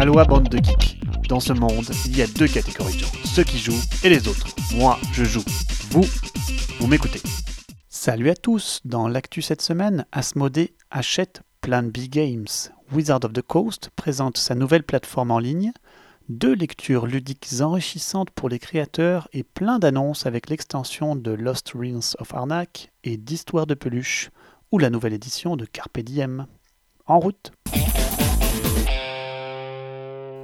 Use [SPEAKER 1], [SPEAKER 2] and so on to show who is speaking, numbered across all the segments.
[SPEAKER 1] Aloha bande de geeks. Dans ce monde, il y a deux catégories de gens, ceux qui jouent et les autres. Moi, je joue. Vous, vous m'écoutez. Salut à tous, dans l'actu cette semaine, Asmodée achète Plan B Games. Wizard of the Coast présente sa nouvelle plateforme en ligne, deux lectures ludiques enrichissantes pour les créateurs et plein d'annonces avec l'extension de Lost Rings of Arnak et d'Histoire de peluche ou la nouvelle édition de Carpe Diem. En route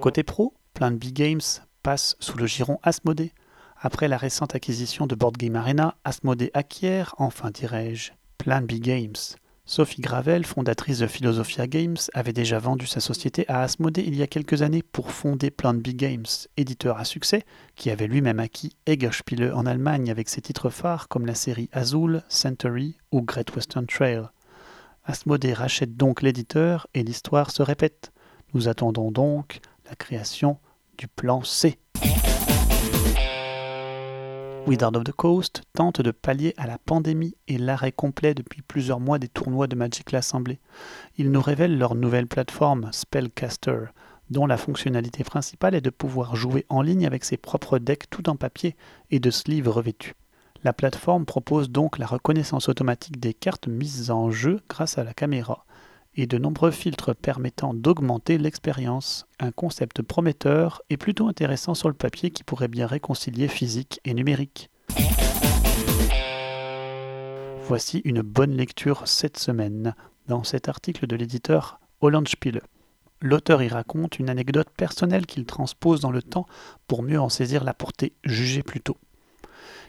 [SPEAKER 1] Côté pro, Plan B Games passe sous le giron Asmodée. Après la récente acquisition de Board Game Arena, Asmodée acquiert, enfin dirais-je, Plan B Games. Sophie Gravel, fondatrice de Philosophia Games, avait déjà vendu sa société à Asmodée il y a quelques années pour fonder Plan B Games, éditeur à succès, qui avait lui-même acquis Eggerspiele en Allemagne avec ses titres phares comme la série Azul, Century ou Great Western Trail. Asmodée rachète donc l'éditeur et l'histoire se répète. Nous attendons donc la création du plan C. Wizard of the Coast tente de pallier à la pandémie et l'arrêt complet depuis plusieurs mois des tournois de Magic l'Assemblée. Ils nous révèlent leur nouvelle plateforme, Spellcaster, dont la fonctionnalité principale est de pouvoir jouer en ligne avec ses propres decks tout en papier et de sleeves revêtus. La plateforme propose donc la reconnaissance automatique des cartes mises en jeu grâce à la caméra et de nombreux filtres permettant d'augmenter l'expérience, un concept prometteur et plutôt intéressant sur le papier qui pourrait bien réconcilier physique et numérique. Voici une bonne lecture cette semaine, dans cet article de l'éditeur Holland Spiele. L'auteur y raconte une anecdote personnelle qu'il transpose dans le temps pour mieux en saisir la portée jugée plus tôt.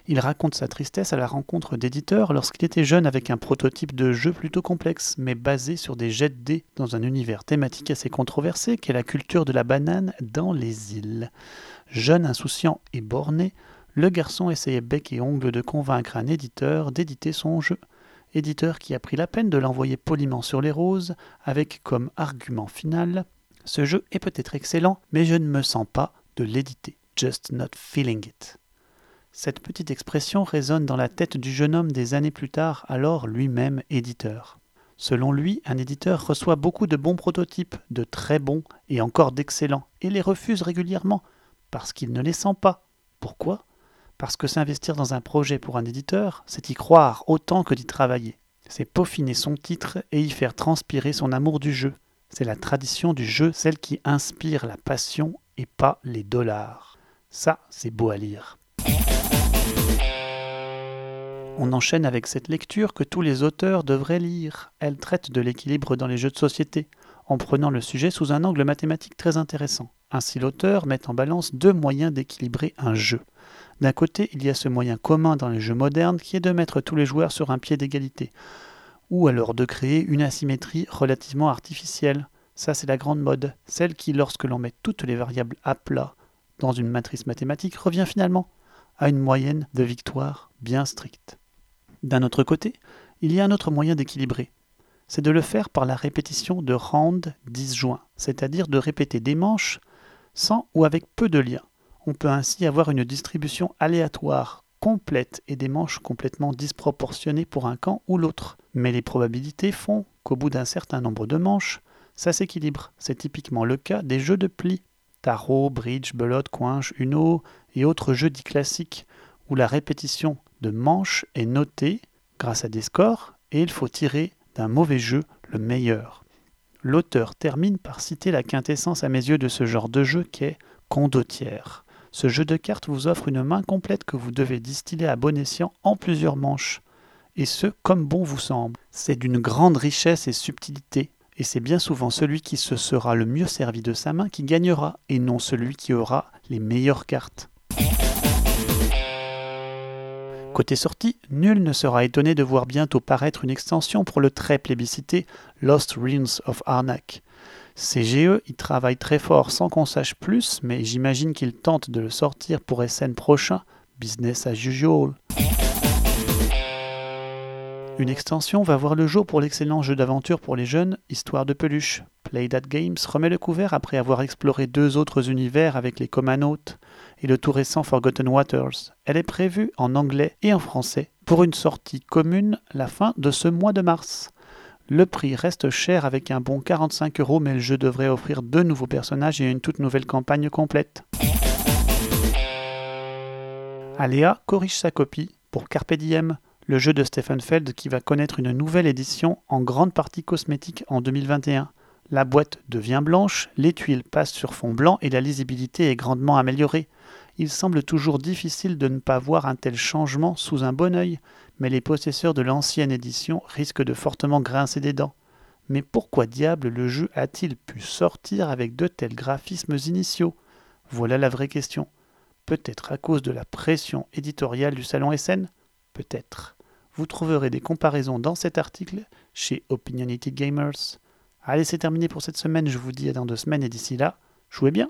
[SPEAKER 1] Il raconte sa tristesse à la rencontre d'éditeurs lorsqu'il était jeune avec un prototype de jeu plutôt complexe, mais basé sur des jets de dés dans un univers thématique assez controversé qu'est la culture de la banane dans les îles. Jeune, insouciant et borné, le garçon essayait bec et ongle de convaincre un éditeur d'éditer son jeu. Éditeur qui a pris la peine de l'envoyer poliment sur les roses, avec comme argument final Ce jeu est peut-être excellent, mais je ne me sens pas de l'éditer. Just not feeling it. Cette petite expression résonne dans la tête du jeune homme des années plus tard, alors lui-même éditeur. Selon lui, un éditeur reçoit beaucoup de bons prototypes, de très bons et encore d'excellents, et les refuse régulièrement, parce qu'il ne les sent pas. Pourquoi? Parce que s'investir dans un projet pour un éditeur, c'est y croire autant que d'y travailler. C'est peaufiner son titre et y faire transpirer son amour du jeu. C'est la tradition du jeu, celle qui inspire la passion et pas les dollars. Ça, c'est beau à lire. On enchaîne avec cette lecture que tous les auteurs devraient lire. Elle traite de l'équilibre dans les jeux de société, en prenant le sujet sous un angle mathématique très intéressant. Ainsi l'auteur met en balance deux moyens d'équilibrer un jeu. D'un côté, il y a ce moyen commun dans les jeux modernes qui est de mettre tous les joueurs sur un pied d'égalité, ou alors de créer une asymétrie relativement artificielle. Ça, c'est la grande mode, celle qui, lorsque l'on met toutes les variables à plat dans une matrice mathématique, revient finalement à une moyenne de victoire bien stricte. D'un autre côté, il y a un autre moyen d'équilibrer. C'est de le faire par la répétition de rounds disjoints, c'est-à-dire de répéter des manches sans ou avec peu de liens. On peut ainsi avoir une distribution aléatoire complète et des manches complètement disproportionnées pour un camp ou l'autre. Mais les probabilités font qu'au bout d'un certain nombre de manches, ça s'équilibre. C'est typiquement le cas des jeux de plis. Tarot, bridge, belote, coinche, uno et autres jeux dits classiques où la répétition de manches est noté grâce à des scores et il faut tirer d'un mauvais jeu le meilleur. L'auteur termine par citer la quintessence à mes yeux de ce genre de jeu qu'est Condottière. Ce jeu de cartes vous offre une main complète que vous devez distiller à bon escient en plusieurs manches, et ce comme bon vous semble. C'est d'une grande richesse et subtilité, et c'est bien souvent celui qui se sera le mieux servi de sa main qui gagnera, et non celui qui aura les meilleures cartes. Côté sortie, nul ne sera étonné de voir bientôt paraître une extension pour le très plébiscité Lost Realms of Arnak. CGE y travaille très fort sans qu'on sache plus, mais j'imagine qu'ils tentent de le sortir pour SN prochain, business as usual. Une extension va voir le jour pour l'excellent jeu d'aventure pour les jeunes, Histoire de peluche. Play That Games remet le couvert après avoir exploré deux autres univers avec les Comanotes et le tout récent Forgotten Waters. Elle est prévue en anglais et en français pour une sortie commune la fin de ce mois de mars. Le prix reste cher avec un bon 45 euros, mais le jeu devrait offrir deux nouveaux personnages et une toute nouvelle campagne complète. Aléa corrige sa copie pour Carpe Diem, le jeu de Stephen Feld qui va connaître une nouvelle édition en grande partie cosmétique en 2021. La boîte devient blanche, les tuiles passent sur fond blanc et la lisibilité est grandement améliorée. Il semble toujours difficile de ne pas voir un tel changement sous un bon œil, mais les possesseurs de l'ancienne édition risquent de fortement grincer des dents. Mais pourquoi diable le jeu a-t-il pu sortir avec de tels graphismes initiaux? Voilà la vraie question. Peut-être à cause de la pression éditoriale du salon SN Peut-être. Vous trouverez des comparaisons dans cet article chez Opinionated Gamers. Allez, c'est terminé pour cette semaine. Je vous dis à dans deux semaines et d'ici là, jouez bien.